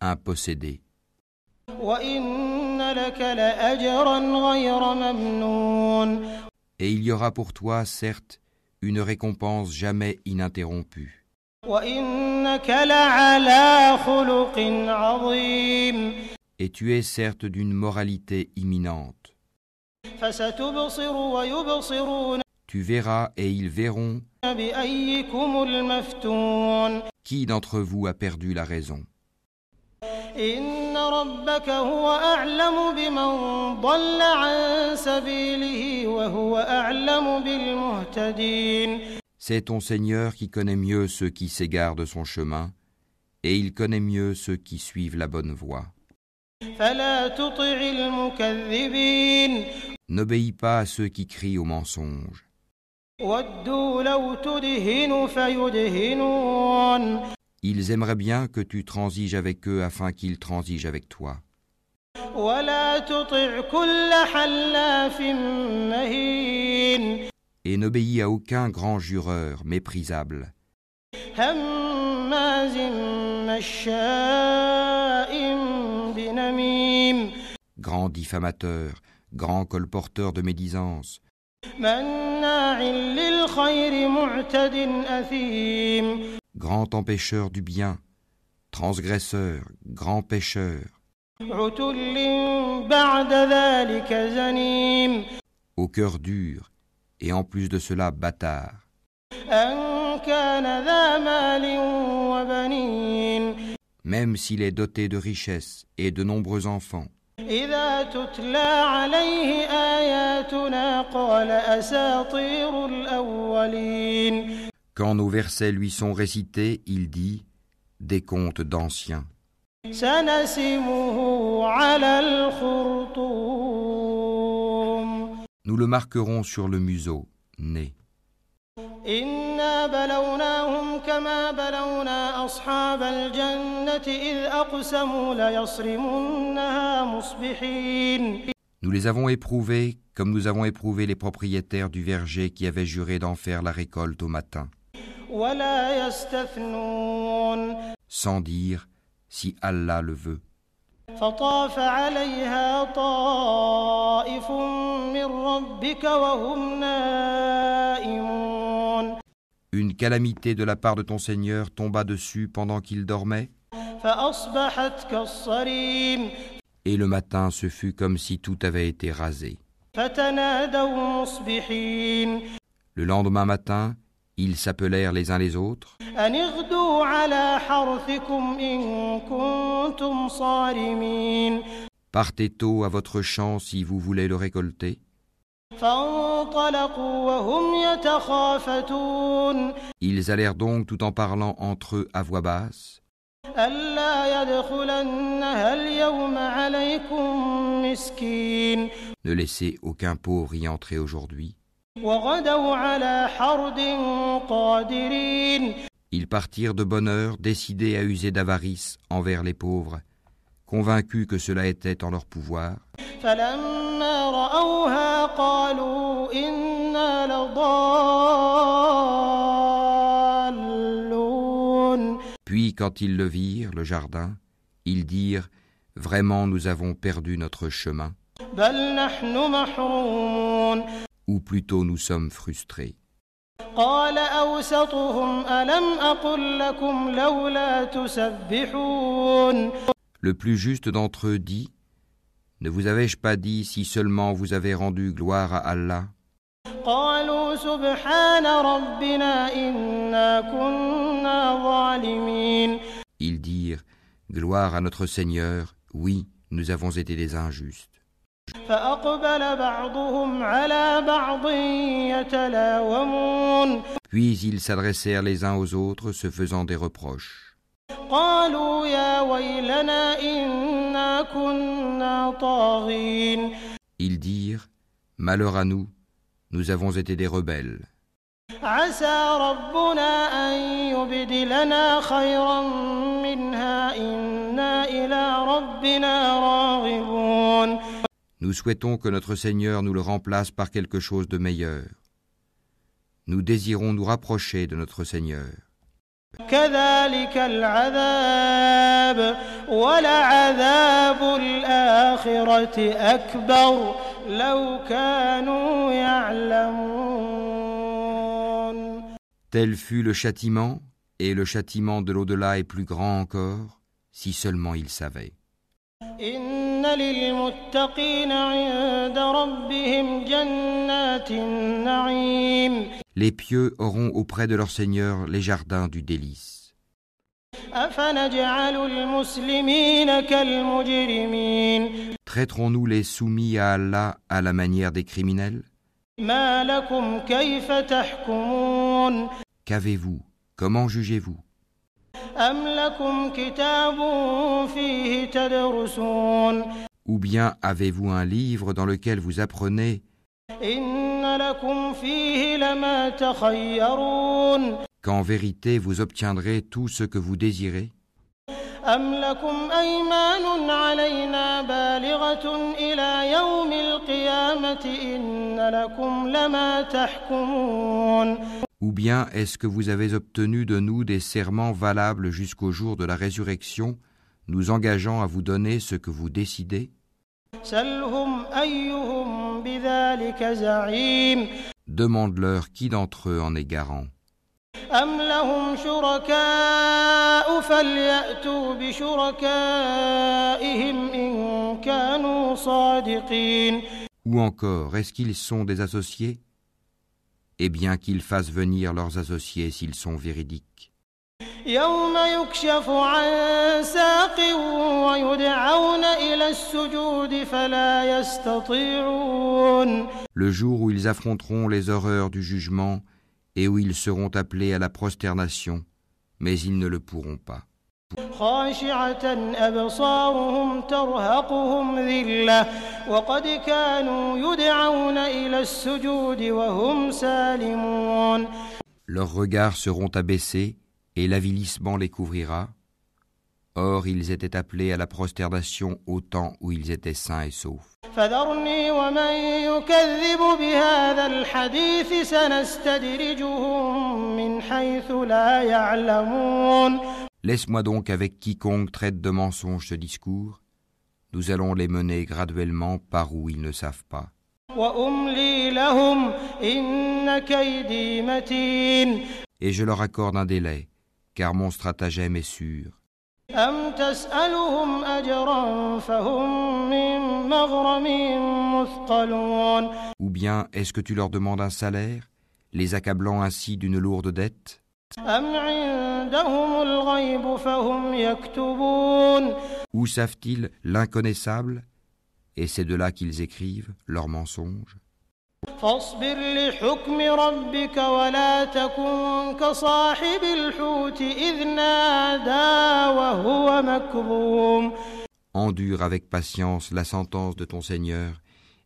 un possédé. Et il y aura pour toi, certes, une récompense jamais ininterrompue. Et tu es certes d'une moralité imminente. Tu verras et ils verront qui d'entre vous a perdu la raison. إن ربك هو أعلم بمن ضل عن سبيله وهو أعلم بالمهتدين C'est ton Seigneur qui connaît mieux ceux qui s'égarent de son chemin, et il connaît mieux ceux qui suivent la bonne voie. فلا تطع المكذبين N'obéis pas à ceux qui crient au mensonge. Ils aimeraient bien que tu transiges avec eux afin qu'ils transigent avec toi. Et n'obéis à aucun grand jureur méprisable. Grand diffamateur, grand colporteur de médisance grand empêcheur du bien, transgresseur, grand pécheur. Au cœur dur, et en plus de cela bâtard. Même s'il est doté de richesses et de nombreux enfants. إذا تتلى عليه آياتنا قال أساطير الأولين Quand nos versets lui sont récités, il dit des contes d'anciens. سنسمه على الخرطوم Nous le marquerons sur le museau, nez. إنا بلوناهم كما بلونا أصحاب الجنة إذ أقسموا ليصرمنها مصبحين Nous les avons éprouvés comme nous avons éprouvé les propriétaires du verger qui avaient juré d'en faire la récolte au matin, ولا يستثنون sans dire si Allah le veut. فطاف عليها طائف من ربك وهم نائمون Une calamité de la part de ton Seigneur tomba dessus pendant qu'il dormait, فأصبحت كالصريم et le matin ce fut comme si tout avait été rasé. فتنادوا مصبحين Le lendemain matin, ils s'appelèrent les uns les autres. Partez tôt à votre champ si vous voulez le récolter. Ils allèrent donc tout en parlant entre eux à voix basse. Ne laissez aucun pauvre y entrer aujourd'hui. Ils partirent de bonne heure, décidés à user d'avarice envers les pauvres, convaincus que cela était en leur pouvoir. Puis quand ils le virent, le jardin, ils dirent, Vraiment nous avons perdu notre chemin ou plutôt nous sommes frustrés. قال أوسطهم ألم أقل لكم لولا تسبحون Le plus juste d'entre eux dit Ne vous avais-je pas dit si seulement vous avez rendu gloire à Allah قالوا سبحان ربنا إنا كنا ظالمين Ils dirent Gloire à notre Seigneur, oui, nous avons été des injustes. Puis ils s'adressèrent les uns aux autres, se faisant des reproches. قالوا يا ويلنا إنا كنا طاغين Ils dirent Malheur à nous, nous avons été des rebelles. عسى ربنا أن يبدلنا خيرا منها إنا إلى ربنا راغبون Nous souhaitons que notre Seigneur nous le remplace par quelque chose de meilleur. Nous désirons nous rapprocher de notre Seigneur. Tel fut le châtiment, et le châtiment de l'au-delà est plus grand encore, si seulement ils savaient. إن للمتقين عند ربهم جنات النعيم Les pieux auront auprès de leur Seigneur les jardins du délice. أفنجعل المسلمين كالمجرمين Traiterons-nous les soumis à Allah à la manière des criminels ما لكم كيف تحكمون Qu'avez-vous Comment jugez-vous Ou bien avez-vous un livre dans lequel vous apprenez? qu'en vérité vous obtiendrez tout ce que vous désirez? أم لكم أيمان علينا بالغة إلى يوم القيامة إن لكم لما تحكمون Ou bien est-ce que vous avez obtenu de nous des serments valables jusqu'au jour de la résurrection, nous engageant à vous donner ce que vous décidez سلهم أيهم بذلك زعيم Demande-leur qui d'entre eux en est garant. أم لهم شركاء فليأتوا بشركائهم إن كانوا صادقين Ou encore, est-ce qu'ils sont des associés et bien qu'ils fassent venir leurs associés s'ils sont véridiques. Le jour où ils affronteront les horreurs du jugement et où ils seront appelés à la prosternation, mais ils ne le pourront pas. خاشعة أبصارهم ترهقهم ذلة وقد كانوا يدعون إلى السجود وهم سالمون Leurs regards seront abaissés et l'avilissement les couvrira. Or, ils étaient appelés à la prosternation au temps où ils étaient sains et saufs. فذرني ومن يكذب بهذا الحديث سنستدرجهم من حيث لا يعلمون Laisse-moi donc avec quiconque traite de mensonge ce discours, nous allons les mener graduellement par où ils ne savent pas. Et je leur accorde un délai, car mon stratagème est sûr. Ou bien est-ce que tu leur demandes un salaire, les accablant ainsi d'une lourde dette? أم عندهم الغيب فهم يكتبون Ou savent-ils l'inconnaissable Et c'est de là qu'ils écrivent leurs mensonges. فاصبر لحكم ربك ولا تكن كصاحب الحوت إذ نادى وهو مكظوم Endure avec patience la sentence de ton Seigneur,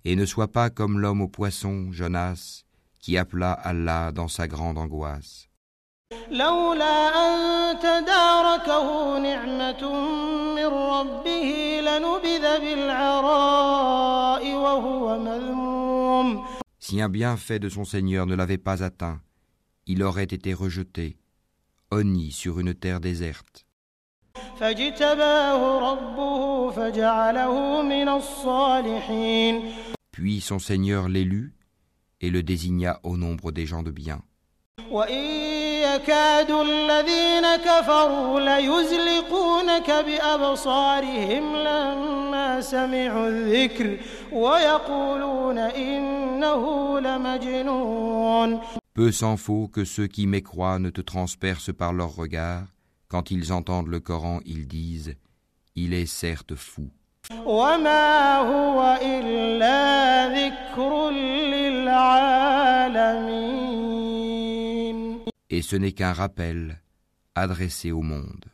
et ne sois pas comme l'homme au poisson, Jonas, qui appela Allah dans sa grande angoisse. لولا أن تداركه نعمة من ربه لنبذ بالعراء وهو مذموم Si un bienfait de son Seigneur ne l'avait pas atteint, il aurait été rejeté, honni sur une terre déserte. فاجتباه ربه فجعله من الصالحين Puis son Seigneur l'élut et le désigna au nombre des gens de bien. وإن يكاد الذين كفروا ليزلقونك بأبصارهم لما سمعوا الذكر ويقولون إنه لمجنون Peu s'en faut que ceux qui mécroient ne te transpercent par leurs regards. Quand ils entendent le Coran, ils disent Il est certes fou. وما هو إلا ذكر للعالمين Et ce n'est qu'un rappel adressé au monde.